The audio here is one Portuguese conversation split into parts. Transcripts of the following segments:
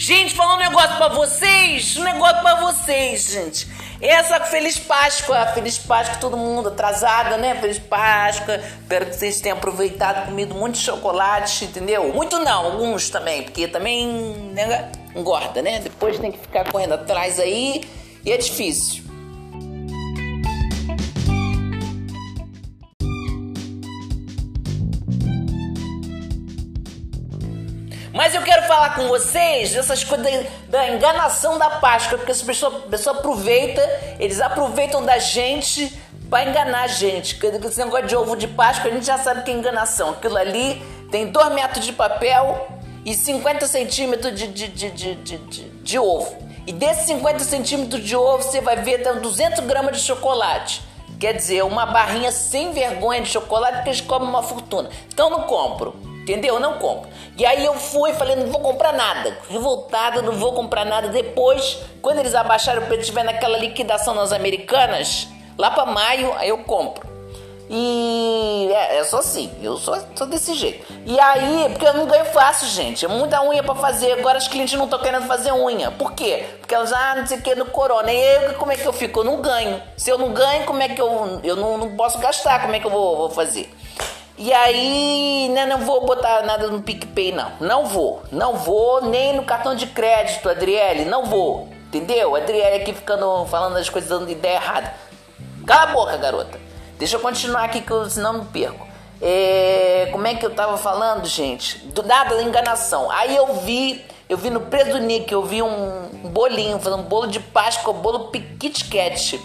Gente, falar um negócio pra vocês, um negócio pra vocês, gente. Essa Feliz Páscoa, Feliz Páscoa todo mundo atrasada, né? Feliz Páscoa. Espero que vocês tenham aproveitado, comido muito chocolate, entendeu? Muito não, alguns também, porque também né, engorda, né? Depois tem que ficar correndo atrás aí e é difícil. Mas eu quero falar com vocês dessas coisas da, enganação da Páscoa, porque essa pessoa, pessoa aproveita, eles aproveitam da gente para enganar a gente. Esse negócio de ovo de Páscoa, a gente já sabe que é enganação. Aquilo ali tem 2 metros de papel e 50 centímetros de, de, de, de, de, ovo. E desses 50 centímetros de ovo, você vai ver tem 200 gramas de chocolate. Quer dizer, uma barrinha sem vergonha de chocolate porque eles cobram uma fortuna. Então não compro. Entendeu? Eu não compro. E aí eu fui falei, não vou comprar nada. Revoltada, não vou comprar nada. Depois, quando eles abaixaram o preço, tiver naquela liquidação nas americanas, lá para maio, aí eu compro. E é, é só assim, eu sou, sou desse jeito. E aí, porque eu não ganho fácil, gente. É muita unha para fazer. Agora os clientes não estão querendo fazer unha. Por quê? Porque elas, ah, não sei o que, no corona. E eu, como é que eu fico? Eu não ganho. Se eu não ganho, como é que eu. Eu não, não posso gastar, como é que eu vou, vou fazer? E aí, né, não vou botar nada no PicPay, não. Não vou. Não vou, nem no cartão de crédito, Adriele. Não vou. Entendeu? Adriele aqui ficando falando as coisas dando ideia errada. Cala a boca, garota. Deixa eu continuar aqui, que eu, senão me perco. É, como é que eu tava falando, gente? Do nada da enganação. Aí eu vi, eu vi no Preso Nick, eu vi um bolinho, um bolo de Páscoa, bolo Kit Kat.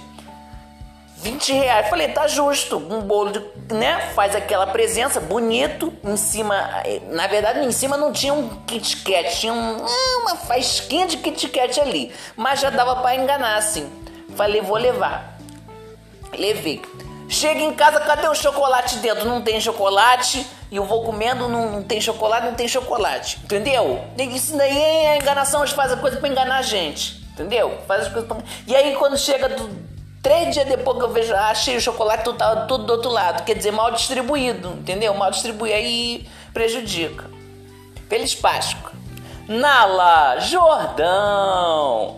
20 reais. Falei, tá justo. Um bolo de, né? Faz aquela presença bonito. Em cima, na verdade, em cima não tinha um Kit Kat, tinha um, ah, uma fasquinha de Kit Kat ali. Mas já dava para enganar, assim. Falei, vou levar. Levei. Chega em casa, cadê o chocolate dentro? Não tem chocolate. E eu vou comendo, não, não tem chocolate, não tem chocolate. Entendeu? Isso daí é enganação, eles fazem coisa para enganar a gente. Entendeu? Faz as coisas pra... E aí quando chega do, Três dias depois que eu vejo, achei o chocolate tudo, tudo do outro lado. Quer dizer, mal distribuído, entendeu? Mal distribuído aí prejudica. Feliz Páscoa. Nala Jordão.